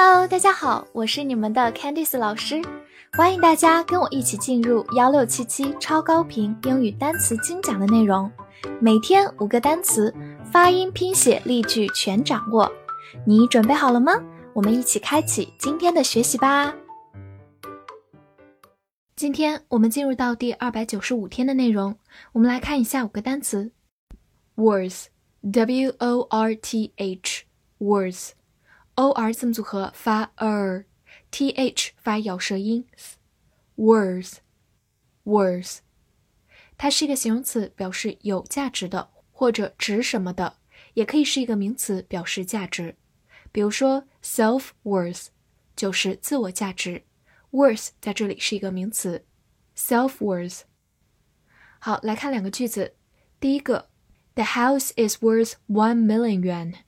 Hello，大家好，我是你们的 Candice 老师，欢迎大家跟我一起进入幺六七七超高频英语单词精讲的内容，每天五个单词，发音、拼写、例句全掌握，你准备好了吗？我们一起开启今天的学习吧。今天我们进入到第二百九十五天的内容，我们来看一下五个单词，worth，w o r t h，worth。O r 字母组合发 er，t h 发咬舌音，worth，worth，它是一个形容词，表示有价值的或者值什么的，也可以是一个名词，表示价值。比如说 self worth 就是自我价值，worth 在这里是一个名词，self worth。好，来看两个句子，第一个，The house is worth one million yuan。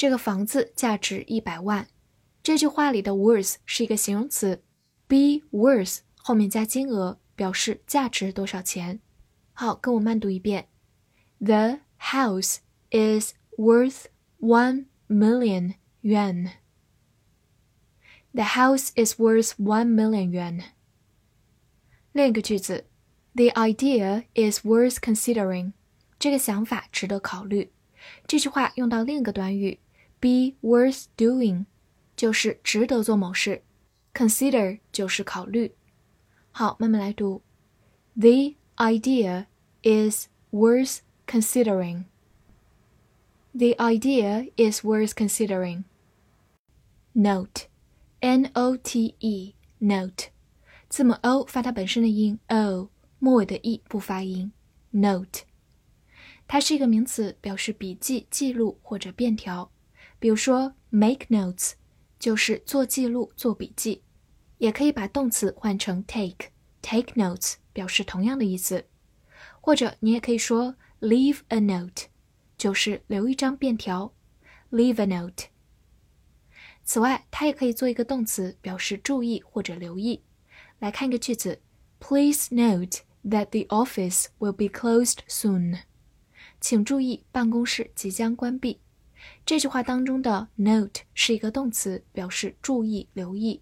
这个房子价值一百万。这句话里的 worth 是一个形容词，be worth 后面加金额，表示价值多少钱。好，跟我慢读一遍：The house is worth one million yuan. The house is worth one million yuan. 另一个句子：The idea is worth considering. 这个想法值得考虑。这句话用到另一个短语。Be worth doing，就是值得做某事。Consider 就是考虑。好，慢慢来读。The idea is worth considering. The idea is worth considering. Note, N-O-T-E, note，字母 O 发它本身的音 O，末尾的 E 不发音。Note，它是一个名词，表示笔记、记录或者便条。 比如说，make notes 就是做记录、做笔记，也可以把动词换成 take，take notes 表示同样的意思。或者你也可以说 leave a note，就是留一张便条，leave a note。此外，它也可以做一个动词，表示注意或者留意。来看一个句子：Please note that the office will be closed soon。请注意，办公室即将关闭。这句话当中的 note 是一个动词，表示注意、留意。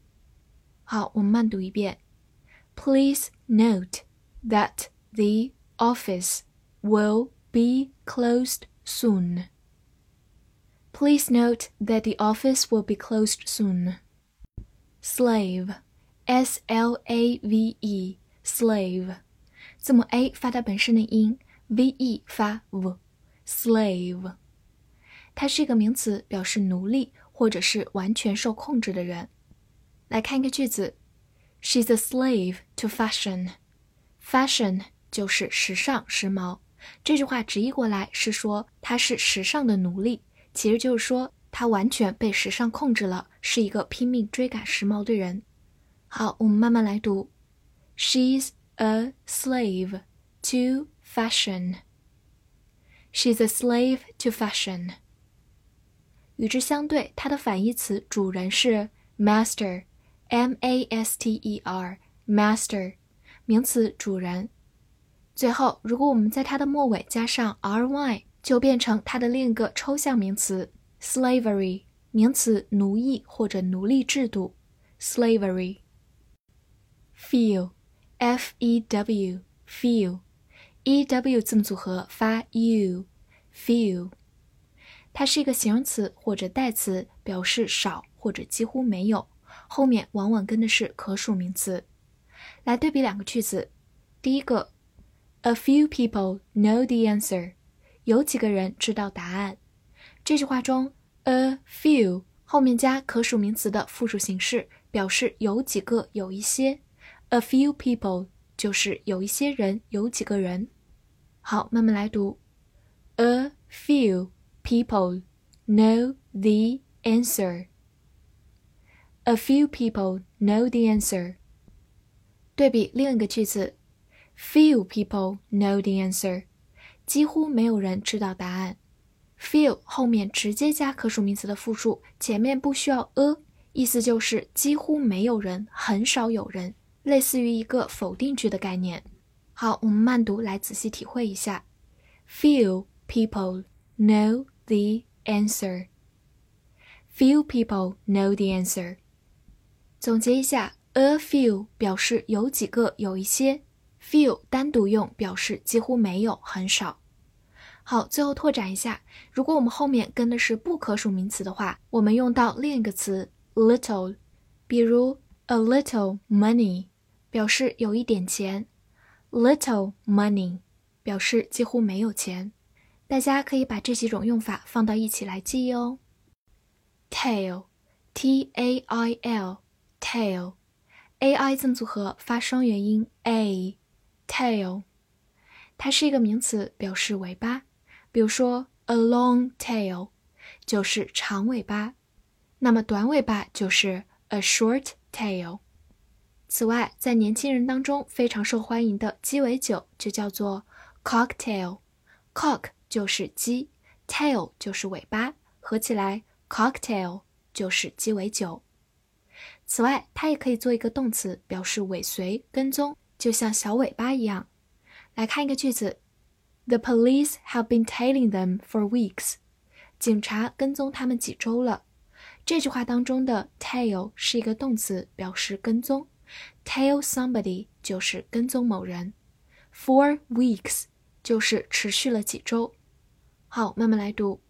好，我们慢读一遍。Please note that the office will be closed soon. Please note that the office will be closed soon. Slave, S-L-A-V-E, slave，字母 a 发它本身的音，v-e 发 v，slave。 它是一个名词，表示奴隶或者是完全受控制的人。来看一个句子：She's a slave to fashion. Fashion 就是时尚、时髦。这句话直译过来是说她是时尚的奴隶，其实就是说她完全被时尚控制了，是一个拼命追赶时髦的人。好，我们慢慢来读：She's a slave to fashion. She's a slave to fashion. 与之相对，它的反义词主人是 master，m a s t e r，master，名词主人。最后，如果我们在它的末尾加上 r y，就变成它的另一个抽象名词 slavery，名词奴役或者奴隶制度 slavery。feel，f e w，feel，e w 字母组合发 u，feel。它是一个形容词或者代词，表示少或者几乎没有，后面往往跟的是可数名词。来对比两个句子，第一个，A few people know the answer，有几个人知道答案。这句话中，a few 后面加可数名词的复数形式，表示有几个、有一些。A few people 就是有一些人、有几个人。好，慢慢来读，a few。people know the answer. A few people know the answer. 对比另一个句子，Few people know the answer，几乎没有人知道答案。Few 后面直接加可数名词的复数，前面不需要 a，意思就是几乎没有人，很少有人，类似于一个否定句的概念。好，我们慢读来仔细体会一下。Few people know the answer. Few people know the answer。总结一下，a few 表示有几个、有一些；few 单独用表示几乎没有、很少。好，最后拓展一下，如果我们后面跟的是不可数名词的话，我们用到另一个词 little，比如 a little money 表示有一点钱，little money 表示几乎没有钱。大家可以把这几种用法放到一起来记忆哦。tail，t a i l，tail，a i 字母组合发双元音 a，tail，它是一个名词，表示尾巴。比如说，a long tail 就是长尾巴，那么短尾巴就是 a short tail。此外，在年轻人当中非常受欢迎的鸡尾酒就叫做 cocktail，cock。就是鸡，tail 就是尾巴，合起来 cocktail 就是鸡尾酒。此外，它也可以做一个动词，表示尾随、跟踪，就像小尾巴一样。来看一个句子：The police have been tailing them for weeks。警察跟踪他们几周了。这句话当中的 tail 是一个动词，表示跟踪。tail somebody 就是跟踪某人。For weeks 就是持续了几周。好，慢慢来读。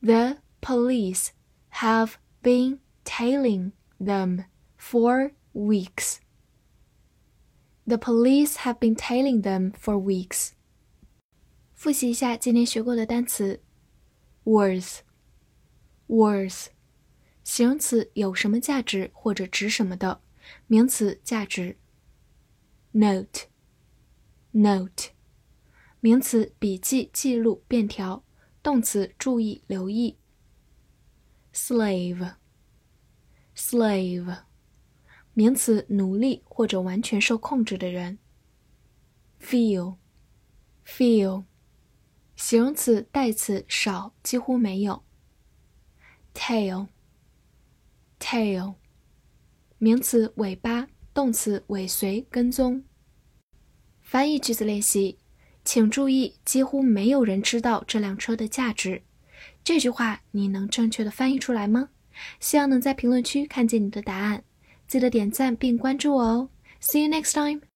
The police have been tailing them for weeks. The police have been tailing them for weeks. 复习一下今天学过的单词：worth。worth，形容词有什么价值或者值什么的，名词价值。note，note。 名词笔记、记录、便条；动词注意、留意。slave，slave，名词奴隶或者完全受控制的人。feel，feel，形容词代词少、几乎没有。tail，tail，名词尾巴，动词尾随、跟踪。翻译句子练习。请注意，几乎没有人知道这辆车的价值。这句话你能正确的翻译出来吗？希望能在评论区看见你的答案。记得点赞并关注我哦。See you next time.